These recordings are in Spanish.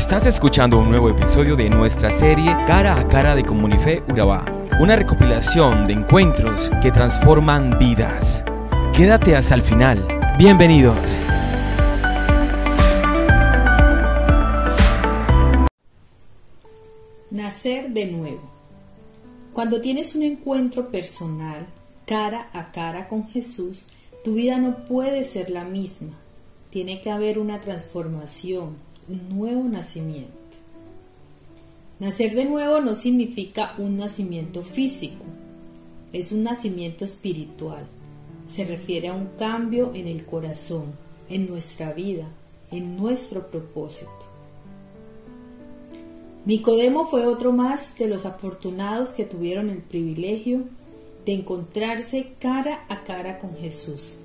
Estás escuchando un nuevo episodio de nuestra serie Cara a Cara de Comunife Urabá, una recopilación de encuentros que transforman vidas. Quédate hasta el final. Bienvenidos. Nacer de nuevo. Cuando tienes un encuentro personal, cara a cara con Jesús, tu vida no puede ser la misma. Tiene que haber una transformación, un nuevo nacimiento. Nacer de nuevo no significa un nacimiento físico, es un nacimiento espiritual. Se refiere a un cambio en el corazón, en nuestra vida, en nuestro propósito. Nicodemo fue otro más de los afortunados que tuvieron el privilegio de encontrarse cara a cara con Jesús.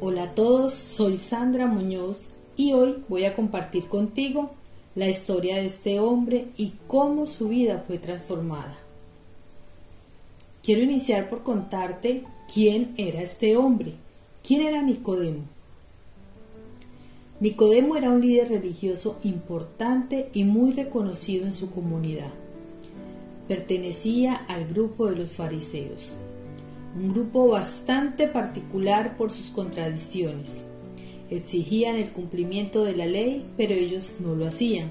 Hola a todos, soy Sandra Muñoz y hoy voy a compartir contigo la historia de este hombre y cómo su vida fue transformada. Quiero iniciar por contarte quién era este hombre, quién era Nicodemo. Nicodemo era un líder religioso importante y muy reconocido en su comunidad. Pertenecía al grupo de los fariseos, un grupo bastante particular por sus contradicciones. Exigían el cumplimiento de la ley, pero ellos no lo hacían.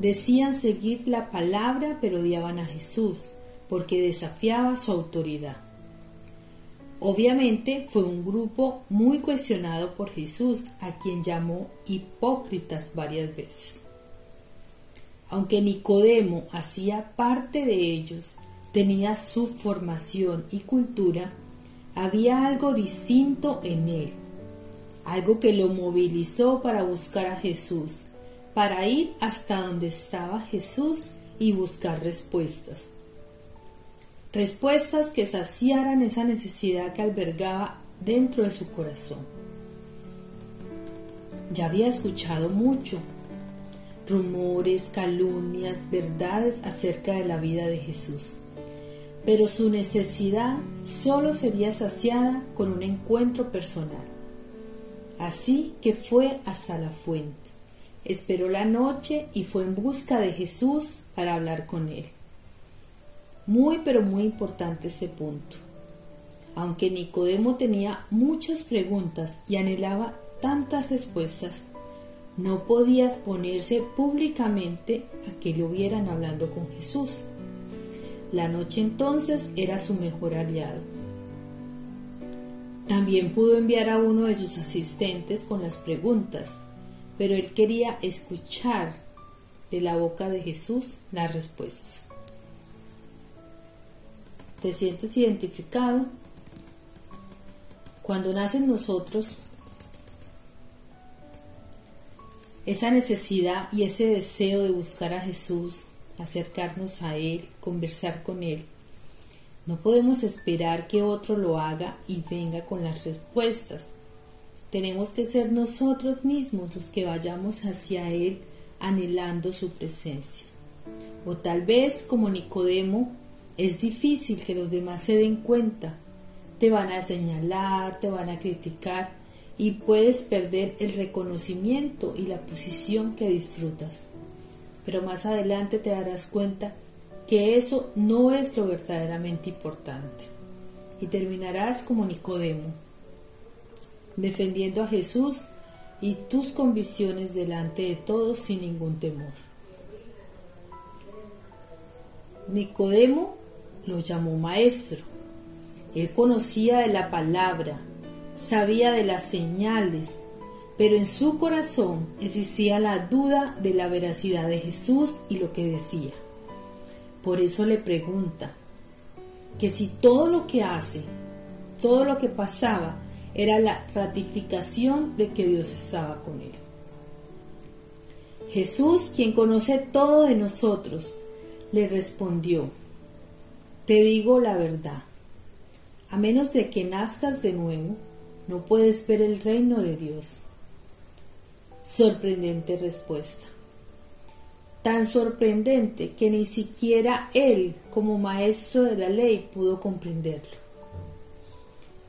Decían seguir la palabra, pero odiaban a Jesús, porque desafiaba su autoridad. Obviamente fue un grupo muy cuestionado por Jesús, a quien llamó hipócritas varias veces. Aunque Nicodemo hacía parte de ellos, tenía su formación y cultura, había algo distinto en él, algo que lo movilizó para buscar a Jesús, para ir hasta donde estaba Jesús y buscar respuestas respuestas que saciaran esa necesidad que albergaba dentro de su corazón. Ya había escuchado mucho, rumores, calumnias, verdades acerca de la vida de Jesús, pero su necesidad solo sería saciada con un encuentro personal. Así que fue hasta la fuente, esperó la noche y fue en busca de Jesús para hablar con él. Muy pero muy importante este punto. Aunque Nicodemo tenía muchas preguntas y anhelaba tantas respuestas, no podía exponerse públicamente a que lo vieran hablando con Jesús. La noche entonces era su mejor aliado. También pudo enviar a uno de sus asistentes con las preguntas, pero él quería escuchar de la boca de Jesús las respuestas te sientes identificado. Cuando nace en nosotros esa necesidad y ese deseo de buscar a Jesús, acercarnos a Él, conversar con Él, no podemos esperar que otro lo haga y venga con las respuestas. Tenemos que ser nosotros mismos los que vayamos hacia Él anhelando su presencia. O tal vez como Nicodemo es difícil que los demás se den cuenta. Te van a señalar, te van a criticar y puedes perder el reconocimiento y la posición que disfrutas. Pero más adelante te darás cuenta que eso no es lo verdaderamente importante. Y terminarás como Nicodemo, defendiendo a Jesús y tus convicciones delante de todos sin ningún temor. Nicodemo lo llamó maestro. Él conocía de la palabra, sabía de las señales, pero en su corazón existía la duda de la veracidad de Jesús y lo que decía. Por eso le pregunta que si todo lo que hace, todo lo que pasaba, era la ratificación de que Dios estaba con él. Jesús, quien conoce todo de nosotros, le respondió, te digo la verdad, a menos de que nazcas de nuevo, no puedes ver el reino de Dios. Sorprendente respuesta. Tan sorprendente que ni siquiera él, como maestro de la ley, pudo comprenderlo.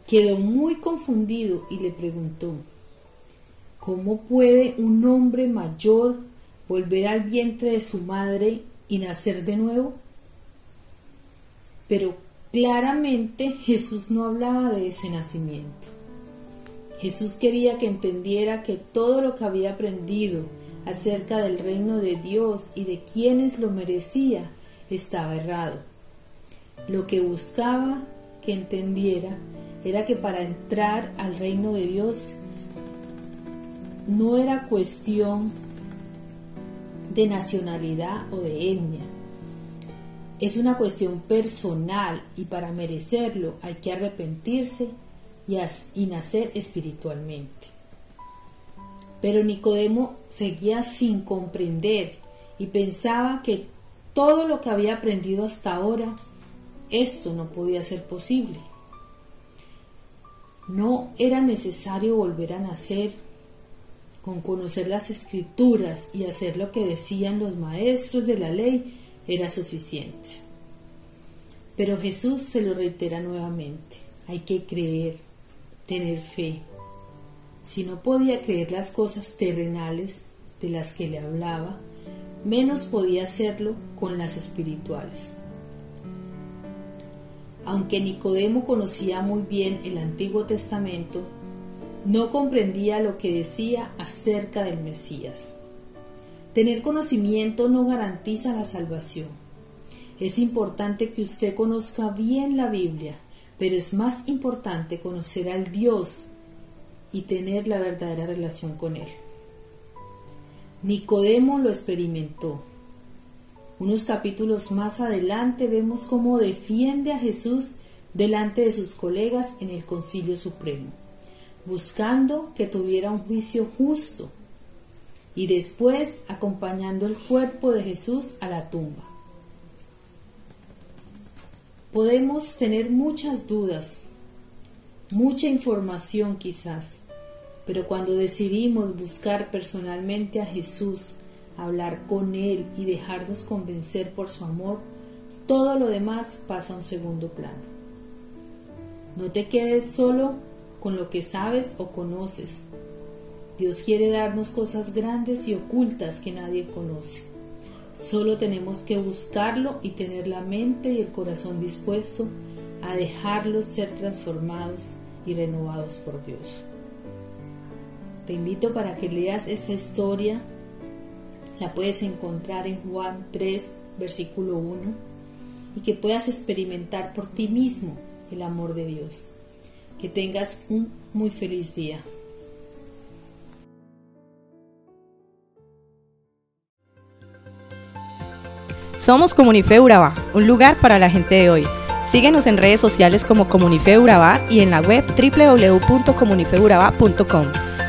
Quedó muy confundido y le preguntó, ¿Cómo puede un hombre mayor volver al vientre de su madre y nacer de nuevo? Pero claramente Jesús no hablaba de ese nacimiento. Jesús quería que entendiera que todo lo que había aprendido acerca del reino de Dios y de quienes lo merecía estaba errado. Lo que buscaba que entendiera era que para entrar al reino de Dios no era cuestión de nacionalidad o de etnia. Es una cuestión personal y para merecerlo hay que arrepentirse y, nacer espiritualmente. Pero Nicodemo seguía sin comprender y pensaba que todo lo que había aprendido hasta ahora, esto no podía ser posible. No era necesario volver a nacer con conocer las escrituras y hacer lo que decían los maestros de la ley era suficiente. Pero Jesús se lo reitera nuevamente, hay que creer, tener fe. Si no podía creer las cosas terrenales de las que le hablaba, menos podía hacerlo con las espirituales. Aunque Nicodemo conocía muy bien el Antiguo Testamento, no comprendía lo que decía acerca del Mesías. Tener conocimiento no garantiza la salvación. Es importante que usted conozca bien la Biblia, pero es más importante conocer al Dios y tener la verdadera relación con Él. Nicodemo lo experimentó. Unos capítulos más adelante vemos cómo defiende a Jesús delante de sus colegas en el Concilio Supremo buscando que tuviera un juicio justo y después acompañando el cuerpo de Jesús a la tumba. Podemos tener muchas dudas, mucha información quizás, pero cuando decidimos buscar personalmente a Jesús, hablar con Él y dejarnos convencer por su amor, todo lo demás pasa a un segundo plano. No te quedes solo con lo que sabes o conoces. Dios quiere darnos cosas grandes y ocultas que nadie conoce. Solo tenemos que buscarlo y tener la mente y el corazón dispuesto a dejarlos ser transformados y renovados por Dios. Te invito para que leas esta historia. La puedes encontrar en Juan 3, versículo 1, y que puedas experimentar por ti mismo el amor de Dios. Que tengas un muy feliz día. Somos Comunife Urabá, un lugar para la gente de hoy. Síguenos en redes sociales como Comunife Urabá y en la web www.comunifeurabá.com.